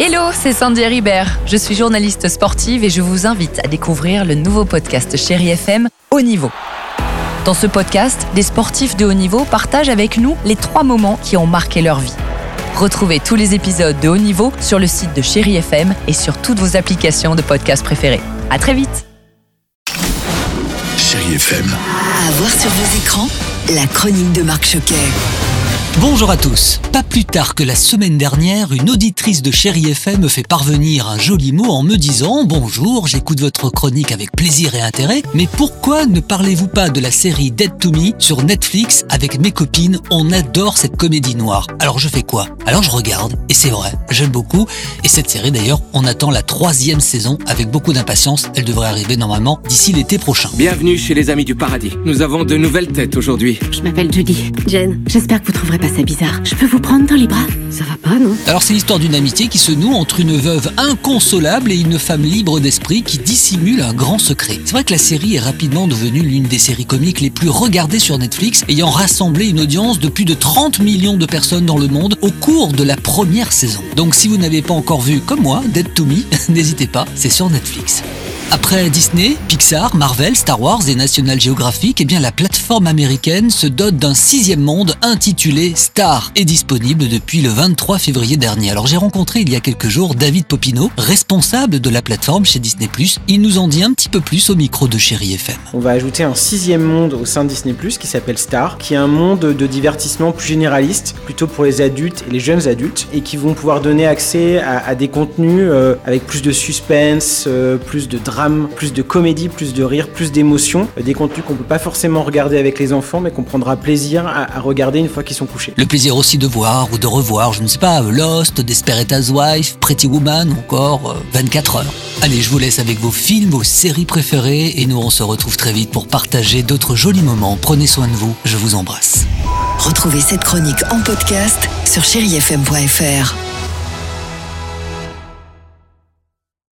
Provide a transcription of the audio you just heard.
Hello, c'est Sandy Ribert. Je suis journaliste sportive et je vous invite à découvrir le nouveau podcast Chéri FM Haut Niveau. Dans ce podcast, des sportifs de haut niveau partagent avec nous les trois moments qui ont marqué leur vie. Retrouvez tous les épisodes de Haut Niveau sur le site de Chéri FM et sur toutes vos applications de podcast préférées. À très vite. Chéri FM. À voir sur vos écrans, la chronique de Marc Choquet. Bonjour à tous. Pas plus tard que la semaine dernière, une auditrice de Chéri FM me fait parvenir un joli mot en me disant Bonjour, j'écoute votre chronique avec plaisir et intérêt, mais pourquoi ne parlez-vous pas de la série Dead to Me sur Netflix avec mes copines? On adore cette comédie noire. Alors je fais quoi? Alors je regarde, et c'est vrai, j'aime beaucoup. Et cette série d'ailleurs, on attend la troisième saison avec beaucoup d'impatience. Elle devrait arriver normalement d'ici l'été prochain. Bienvenue chez les Amis du Paradis. Nous avons de nouvelles têtes aujourd'hui. Je m'appelle Judy. Jen, j'espère que vous trouverez pas ça bizarre. Je peux vous prendre dans les bras Ça va pas, non? Alors c'est l'histoire d'une amitié qui se noue entre une veuve inconsolable et une femme libre d'esprit qui dissimule un grand secret. C'est vrai que la série est rapidement devenue l'une des séries comiques les plus regardées sur Netflix, ayant rassemblé une audience de plus de 30 millions de personnes dans le monde au cours de la première saison. Donc si vous n'avez pas encore vu, comme moi, Dead to Me, n'hésitez pas, c'est sur Netflix. Après Disney, Pixar, Marvel, Star Wars et National Geographic, eh bien la plateforme américaine se dote d'un sixième monde intitulé Star et disponible depuis le 23 février dernier. Alors j'ai rencontré il y a quelques jours David Popino, responsable de la plateforme chez Disney+. Il nous en dit un petit peu plus au micro de Chéri FM. On va ajouter un sixième monde au sein de Disney+, qui s'appelle Star, qui est un monde de divertissement plus généraliste, plutôt pour les adultes et les jeunes adultes, et qui vont pouvoir donner accès à, des contenus euh, avec plus de suspense, euh, plus de drame plus de comédie, plus de rire, plus d'émotion. Des contenus qu'on peut pas forcément regarder avec les enfants, mais qu'on prendra plaisir à, à regarder une fois qu'ils sont couchés. Le plaisir aussi de voir ou de revoir, je ne sais pas, Lost, Desperate Housewives, Pretty Woman ou encore euh, 24 heures. Allez, je vous laisse avec vos films, vos séries préférées et nous on se retrouve très vite pour partager d'autres jolis moments. Prenez soin de vous, je vous embrasse. Retrouvez cette chronique en podcast sur chérifm.fr.